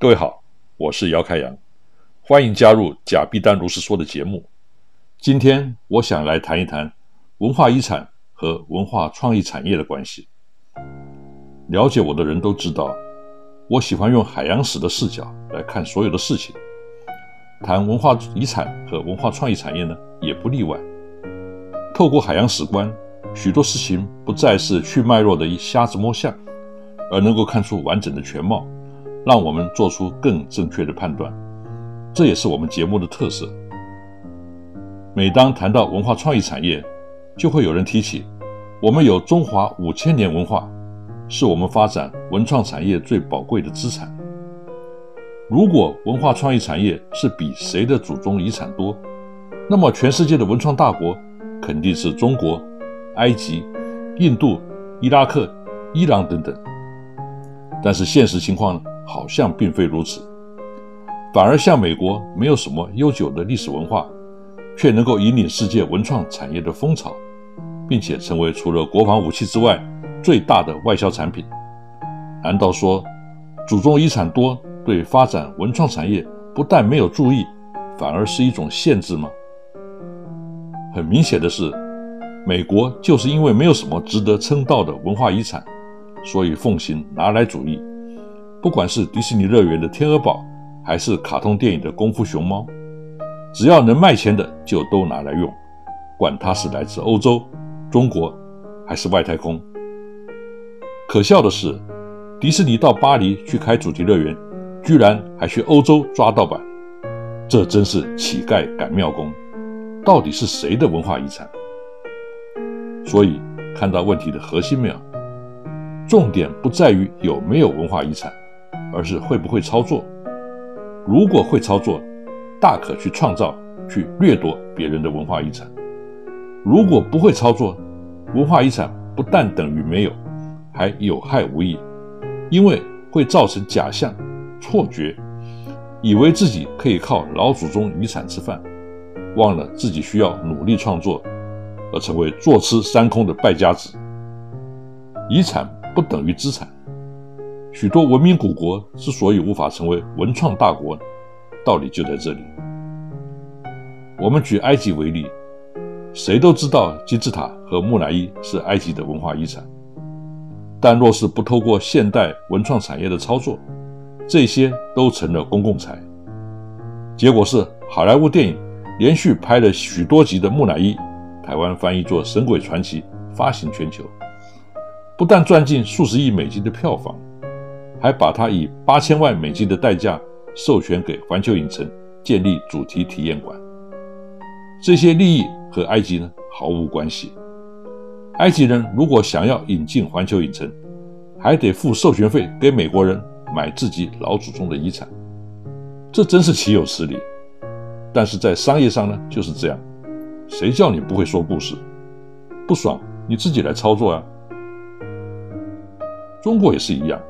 各位好，我是姚开阳，欢迎加入贾必丹如是说的节目。今天我想来谈一谈文化遗产和文化创意产业的关系。了解我的人都知道，我喜欢用海洋史的视角来看所有的事情。谈文化遗产和文化创意产业呢，也不例外。透过海洋史观，许多事情不再是去脉络的一瞎子摸象，而能够看出完整的全貌。让我们做出更正确的判断，这也是我们节目的特色。每当谈到文化创意产业，就会有人提起我们有中华五千年文化，是我们发展文创产业最宝贵的资产。如果文化创意产业是比谁的祖宗遗产多，那么全世界的文创大国肯定是中国、埃及、印度、伊拉克、伊朗等等。但是现实情况呢？好像并非如此，反而像美国没有什么悠久的历史文化，却能够引领世界文创产业的风潮，并且成为除了国防武器之外最大的外销产品。难道说祖宗遗产多对发展文创产业不但没有注意，反而是一种限制吗？很明显的是，美国就是因为没有什么值得称道的文化遗产，所以奉行拿来主义。不管是迪士尼乐园的天鹅堡，还是卡通电影的功夫熊猫，只要能卖钱的就都拿来用，管它是来自欧洲、中国还是外太空。可笑的是，迪士尼到巴黎去开主题乐园，居然还去欧洲抓盗版，这真是乞丐赶庙工。到底是谁的文化遗产？所以看到问题的核心没有？重点不在于有没有文化遗产。而是会不会操作？如果会操作，大可去创造、去掠夺别人的文化遗产；如果不会操作，文化遗产不但等于没有，还有害无益，因为会造成假象、错觉，以为自己可以靠老祖宗遗产吃饭，忘了自己需要努力创作，而成为坐吃山空的败家子。遗产不等于资产。许多文明古国之所以无法成为文创大国，道理就在这里。我们举埃及为例，谁都知道金字塔和木乃伊是埃及的文化遗产，但若是不透过现代文创产业的操作，这些都成了公共财。结果是好莱坞电影连续拍了许多集的木乃伊，台湾翻译作《神鬼传奇》，发行全球，不但赚进数十亿美金的票房。还把它以八千万美金的代价授权给环球影城建立主题体验馆。这些利益和埃及呢毫无关系。埃及人如果想要引进环球影城，还得付授权费给美国人买自己老祖宗的遗产，这真是岂有此理！但是在商业上呢就是这样，谁叫你不会说故事？不爽你自己来操作啊！中国也是一样。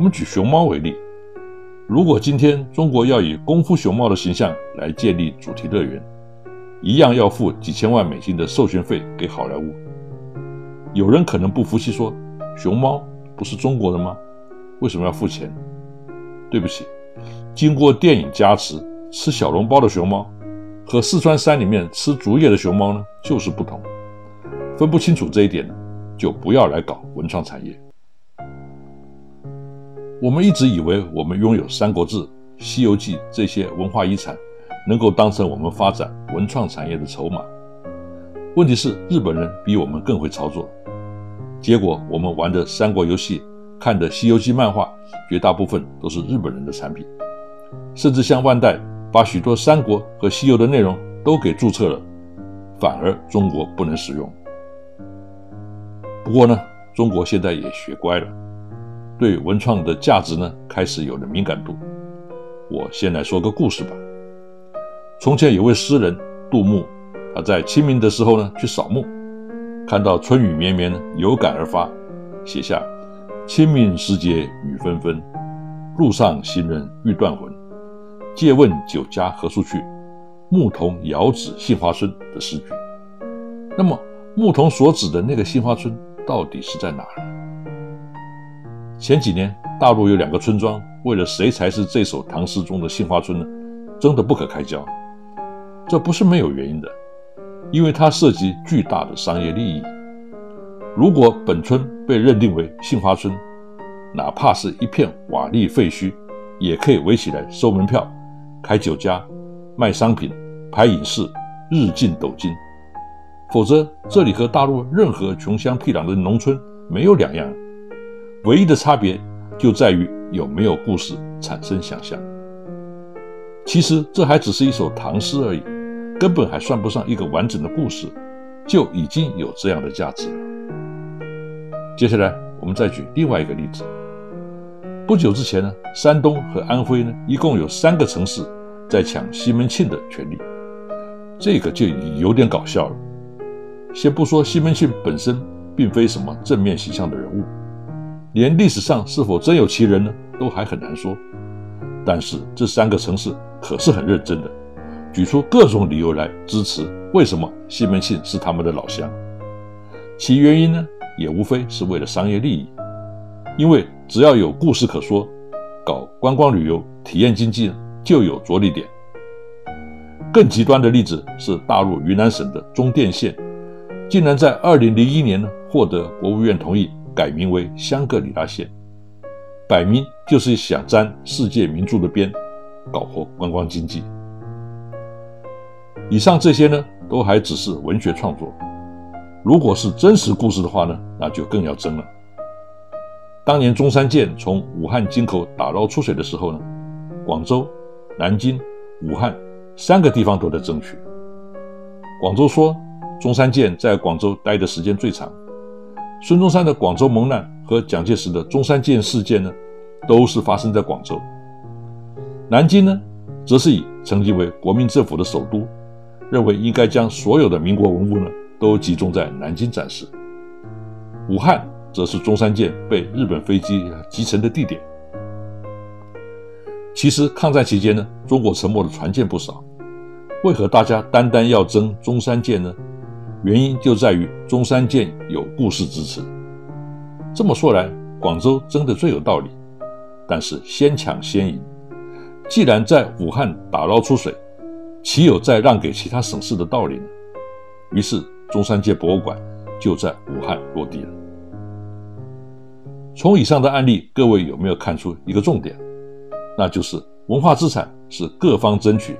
我们举熊猫为例，如果今天中国要以功夫熊猫的形象来建立主题乐园，一样要付几千万美金的授权费给好莱坞。有人可能不服气，说：“熊猫不是中国的吗？为什么要付钱？”对不起，经过电影加持吃小笼包的熊猫，和四川山里面吃竹叶的熊猫呢，就是不同。分不清楚这一点，就不要来搞文创产业。我们一直以为我们拥有《三国志》《西游记》这些文化遗产，能够当成我们发展文创产业的筹码。问题是，日本人比我们更会操作。结果，我们玩的三国游戏、看的《西游记》漫画，绝大部分都是日本人的产品。甚至像万代把许多三国和西游的内容都给注册了，反而中国不能使用。不过呢，中国现在也学乖了。对文创的价值呢，开始有了敏感度。我先来说个故事吧。从前有位诗人杜牧，他在清明的时候呢，去扫墓，看到春雨绵绵呢，有感而发，写下“清明时节雨纷纷，路上行人欲断魂。借问酒家何处去？牧童遥指杏花村”的诗句。那么，牧童所指的那个杏花村到底是在哪儿？前几年，大陆有两个村庄，为了谁才是这首唐诗中的杏花村呢，争得不可开交。这不是没有原因的，因为它涉及巨大的商业利益。如果本村被认定为杏花村，哪怕是一片瓦砾废墟，也可以围起来收门票、开酒家、卖商品、拍影视，日进斗金。否则，这里和大陆任何穷乡僻壤的农村没有两样。唯一的差别就在于有没有故事产生想象。其实这还只是一首唐诗而已，根本还算不上一个完整的故事，就已经有这样的价值了。接下来我们再举另外一个例子。不久之前呢，山东和安徽呢，一共有三个城市在抢西门庆的权利，这个就有点搞笑了。先不说西门庆本身并非什么正面形象的人物。连历史上是否真有其人呢，都还很难说。但是这三个城市可是很认真的，举出各种理由来支持为什么西门庆是他们的老乡。其原因呢，也无非是为了商业利益。因为只要有故事可说，搞观光旅游、体验经济就有着力点。更极端的例子是大陆云南省的中甸县，竟然在2001年呢获得国务院同意。改名为香格里拉县，摆明就是想沾世界名著的边，搞活观光经济。以上这些呢，都还只是文学创作。如果是真实故事的话呢，那就更要争了。当年中山舰从武汉金口打捞出水的时候呢，广州、南京、武汉三个地方都在争取。广州说，中山舰在广州待的时间最长。孙中山的广州蒙难和蒋介石的中山舰事件呢，都是发生在广州。南京呢，则是以曾经为国民政府的首都，认为应该将所有的民国文物呢，都集中在南京展示。武汉则是中山舰被日本飞机击沉的地点。其实抗战期间呢，中国沉没的船舰不少，为何大家单单要争中山舰呢？原因就在于中山舰有故事支持。这么说来，广州争的最有道理。但是先抢先赢，既然在武汉打捞出水，岂有再让给其他省市的道理呢？于是中山舰博物馆就在武汉落地了。从以上的案例，各位有没有看出一个重点？那就是文化资产是各方争取，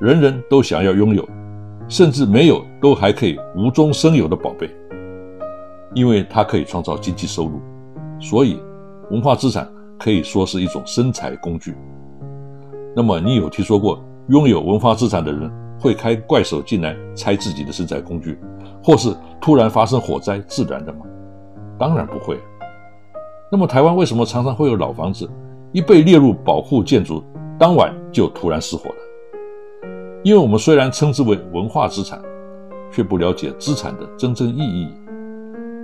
人人都想要拥有。甚至没有都还可以无中生有的宝贝，因为它可以创造经济收入，所以文化资产可以说是一种生财工具。那么你有听说过拥有文化资产的人会开怪手进来拆自己的生财工具，或是突然发生火灾自燃的吗？当然不会。那么台湾为什么常常会有老房子一被列入保护建筑，当晚就突然失火了？因为我们虽然称之为文化资产，却不了解资产的真正意义。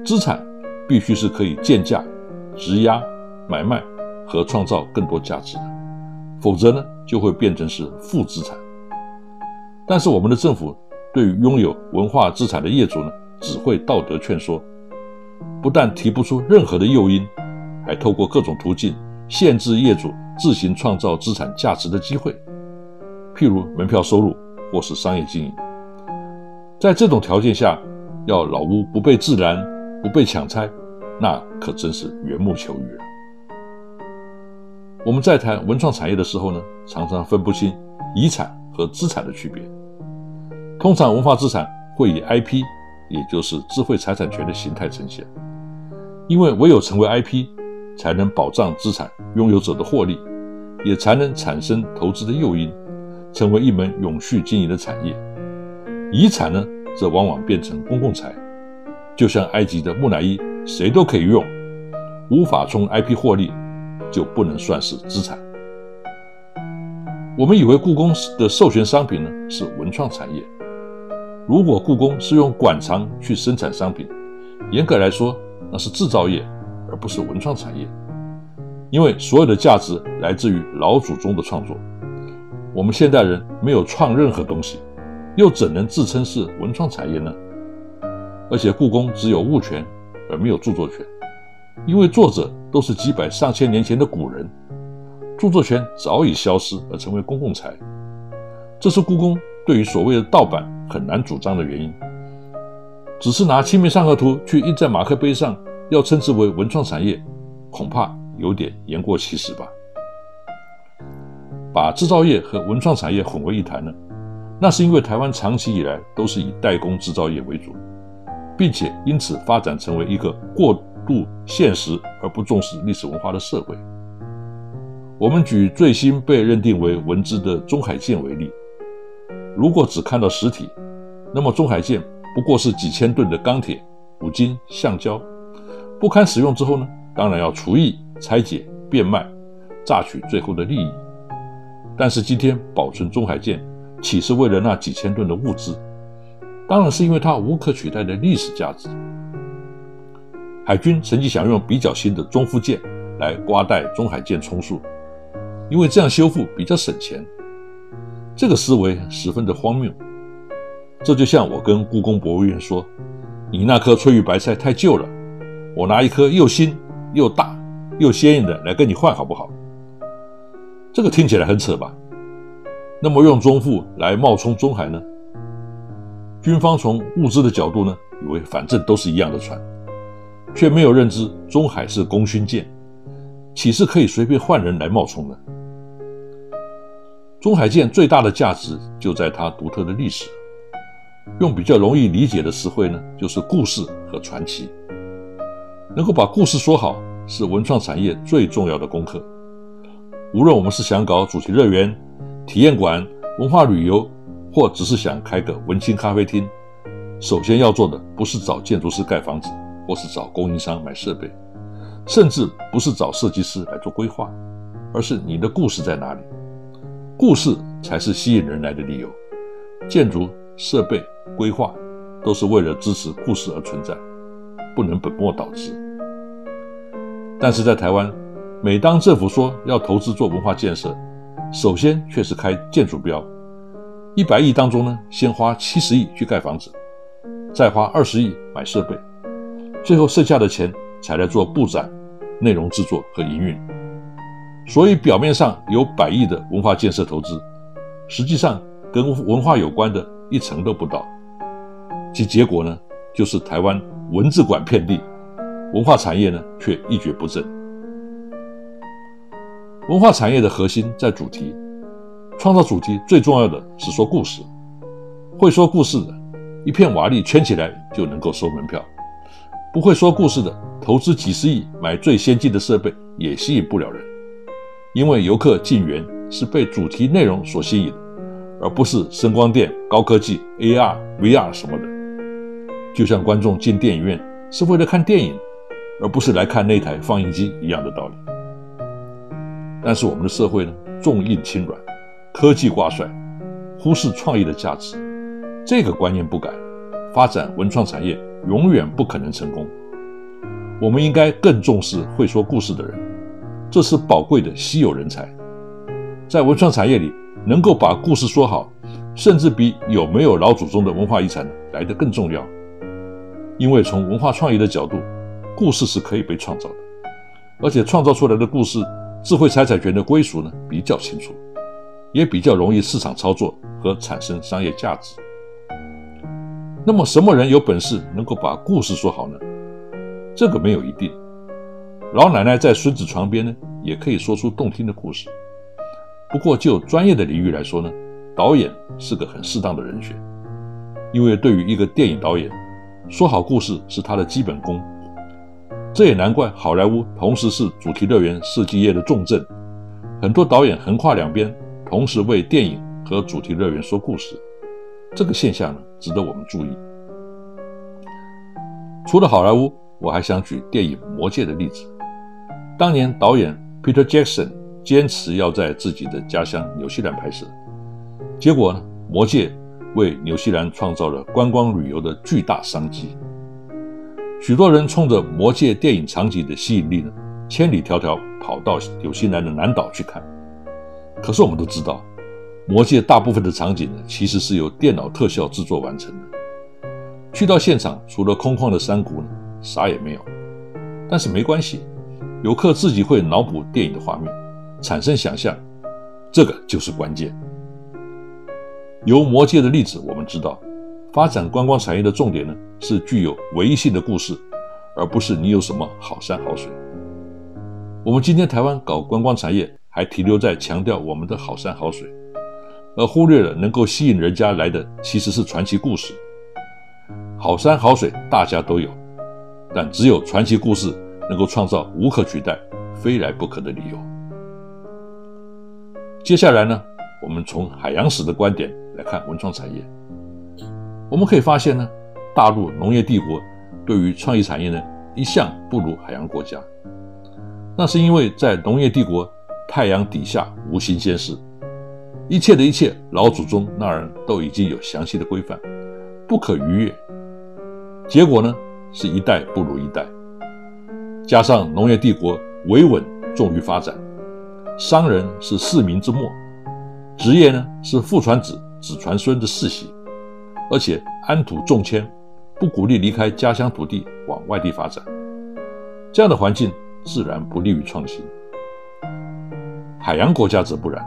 资产必须是可以建价、质押、买卖和创造更多价值的，否则呢，就会变成是负资产。但是我们的政府对于拥有文化资产的业主呢，只会道德劝说，不但提不出任何的诱因，还透过各种途径限制业主自行创造资产价值的机会，譬如门票收入或是商业经营。在这种条件下，要老屋不被自燃、不被抢拆，那可真是缘木求鱼了。我们在谈文创产业的时候呢，常常分不清遗产和资产的区别。通常文化资产会以 IP，也就是智慧财产权的形态呈现，因为唯有成为 IP，才能保障资产拥有者的获利，也才能产生投资的诱因，成为一门永续经营的产业。遗产呢，则往往变成公共财，就像埃及的木乃伊，谁都可以用，无法从 IP 获利，就不能算是资产。我们以为故宫的授权商品呢是文创产业。如果故宫是用馆藏去生产商品，严格来说，那是制造业，而不是文创产业。因为所有的价值来自于老祖宗的创作，我们现代人没有创任何东西，又怎能自称是文创产业呢？而且故宫只有物权，而没有著作权，因为作者都是几百上千年前的古人，著作权早已消失而成为公共财。这是故宫对于所谓的盗版。很难主张的原因，只是拿《清明上河图》去印在马克杯上，要称之为文创产业，恐怕有点言过其实吧。把制造业和文创产业混为一谈呢，那是因为台湾长期以来都是以代工制造业为主，并且因此发展成为一个过度现实而不重视历史文化的社会。我们举最新被认定为文字的中海舰为例。如果只看到实体，那么中海舰不过是几千吨的钢铁、五金、橡胶，不堪使用之后呢？当然要除役、拆解、变卖，榨取最后的利益。但是今天保存中海舰，岂是为了那几千吨的物资？当然是因为它无可取代的历史价值。海军曾经想用比较新的中孚舰来刮带中海舰充数，因为这样修复比较省钱。这个思维十分的荒谬，这就像我跟故宫博物院说：“你那颗翠玉白菜太旧了，我拿一颗又新又大又鲜艳的来跟你换，好不好？”这个听起来很扯吧？那么用中富来冒充中海呢？军方从物资的角度呢，以为反正都是一样的船，却没有认知中海是功勋舰，岂是可以随便换人来冒充的？中海舰最大的价值就在它独特的历史。用比较容易理解的词汇呢，就是故事和传奇。能够把故事说好，是文创产业最重要的功课。无论我们是想搞主题乐园、体验馆、文化旅游，或只是想开个文青咖啡厅，首先要做的不是找建筑师盖房子，或是找供应商买设备，甚至不是找设计师来做规划，而是你的故事在哪里。故事才是吸引人来的理由，建筑设备规划都是为了支持故事而存在，不能本末倒置。但是在台湾，每当政府说要投资做文化建设，首先却是开建筑标，一百亿当中呢，先花七十亿去盖房子，再花二十亿买设备，最后剩下的钱才来做布展、内容制作和营运。所以表面上有百亿的文化建设投资，实际上跟文化有关的一成都不到。其结果呢，就是台湾文字馆遍地，文化产业呢却一蹶不振。文化产业的核心在主题，创造主题最重要的是说故事。会说故事的，一片瓦砾圈起来就能够收门票；不会说故事的，投资几十亿买最先进的设备也吸引不了人。因为游客进园是被主题内容所吸引，而不是声光电、高科技、AR、VR 什么的。就像观众进电影院是为了看电影，而不是来看那台放映机一样的道理。但是我们的社会呢，重硬轻软，科技挂帅，忽视创意的价值。这个观念不改，发展文创产业永远不可能成功。我们应该更重视会说故事的人。这是宝贵的稀有人才，在文创产业里，能够把故事说好，甚至比有没有老祖宗的文化遗产来得更重要。因为从文化创意的角度，故事是可以被创造的，而且创造出来的故事，智慧财产权的归属呢比较清楚，也比较容易市场操作和产生商业价值。那么，什么人有本事能够把故事说好呢？这个没有一定。老奶奶在孙子床边呢，也可以说出动听的故事。不过，就专业的领域来说呢，导演是个很适当的人选，因为对于一个电影导演，说好故事是他的基本功。这也难怪好莱坞同时是主题乐园设计业的重镇，很多导演横跨两边，同时为电影和主题乐园说故事。这个现象呢，值得我们注意。除了好莱坞，我还想举电影《魔戒》的例子。当年导演 Peter Jackson 坚持要在自己的家乡纽西兰拍摄，结果呢，《魔戒》为纽西兰创造了观光旅游的巨大商机。许多人冲着《魔戒》电影场景的吸引力呢，千里迢迢跑到纽西兰的南岛去看。可是我们都知道。魔界大部分的场景呢，其实是由电脑特效制作完成的。去到现场，除了空旷的山谷呢，啥也没有。但是没关系，游客自己会脑补电影的画面，产生想象，这个就是关键。由魔界的例子，我们知道，发展观光产业的重点呢，是具有唯一性的故事，而不是你有什么好山好水。我们今天台湾搞观光产业，还停留在强调我们的好山好水。而忽略了能够吸引人家来的其实是传奇故事。好山好水大家都有，但只有传奇故事能够创造无可取代、非来不可的理由。接下来呢，我们从海洋史的观点来看文创产业。我们可以发现呢，大陆农业帝国对于创意产业呢一向不如海洋国家。那是因为在农业帝国，太阳底下无新鲜事。一切的一切，老祖宗那儿都已经有详细的规范，不可逾越。结果呢，是一代不如一代。加上农业帝国维稳重于发展，商人是市民之末，职业呢是父传子、子传孙的世袭，而且安土重迁，不鼓励离开家乡土地往外地发展。这样的环境自然不利于创新。海洋国家则不然。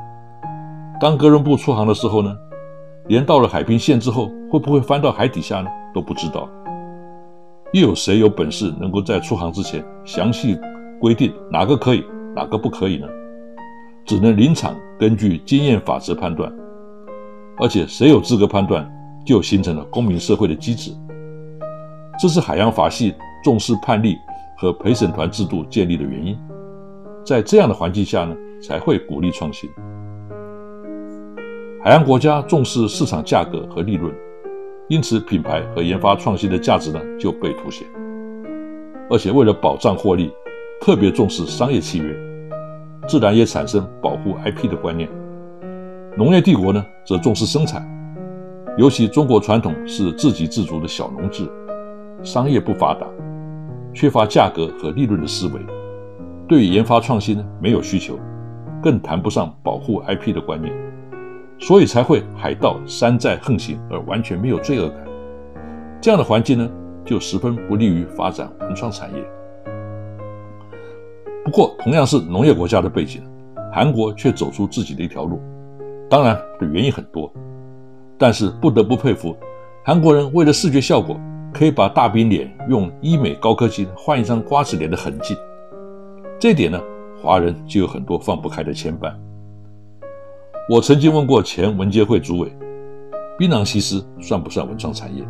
当哥伦布出航的时候呢，连到了海平线之后会不会翻到海底下呢都不知道。又有谁有本事能够在出航之前详细规定哪个可以，哪个不可以呢？只能临场根据经验法则判断。而且谁有资格判断，就形成了公民社会的机制。这是海洋法系重视判例和陪审团制度建立的原因。在这样的环境下呢，才会鼓励创新。海洋国家重视市场价格和利润，因此品牌和研发创新的价值呢就被凸显。而且为了保障获利，特别重视商业契约，自然也产生保护 IP 的观念。农业帝国呢则重视生产，尤其中国传统是自给自足的小农制，商业不发达，缺乏价格和利润的思维，对研发创新呢没有需求，更谈不上保护 IP 的观念。所以才会海盗山寨横行而完全没有罪恶感，这样的环境呢，就十分不利于发展文创产业。不过，同样是农业国家的背景，韩国却走出自己的一条路。当然，的原因很多，但是不得不佩服韩国人为了视觉效果，可以把大饼脸用医美高科技换一张瓜子脸的痕迹。这点呢，华人就有很多放不开的牵绊。我曾经问过前文监会主委，槟榔西施算不算文创产业？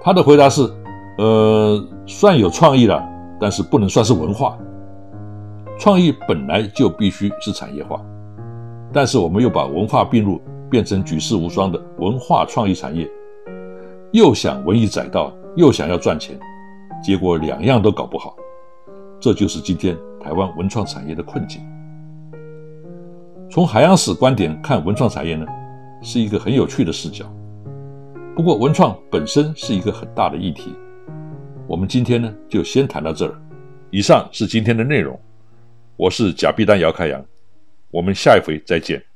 他的回答是：呃，算有创意了，但是不能算是文化。创意本来就必须是产业化，但是我们又把文化并入，变成举世无双的文化创意产业，又想文以载道，又想要赚钱，结果两样都搞不好。这就是今天台湾文创产业的困境。从海洋史观点看文创产业呢，是一个很有趣的视角。不过文创本身是一个很大的议题，我们今天呢就先谈到这儿。以上是今天的内容，我是贾碧丹姚开阳，我们下一回再见。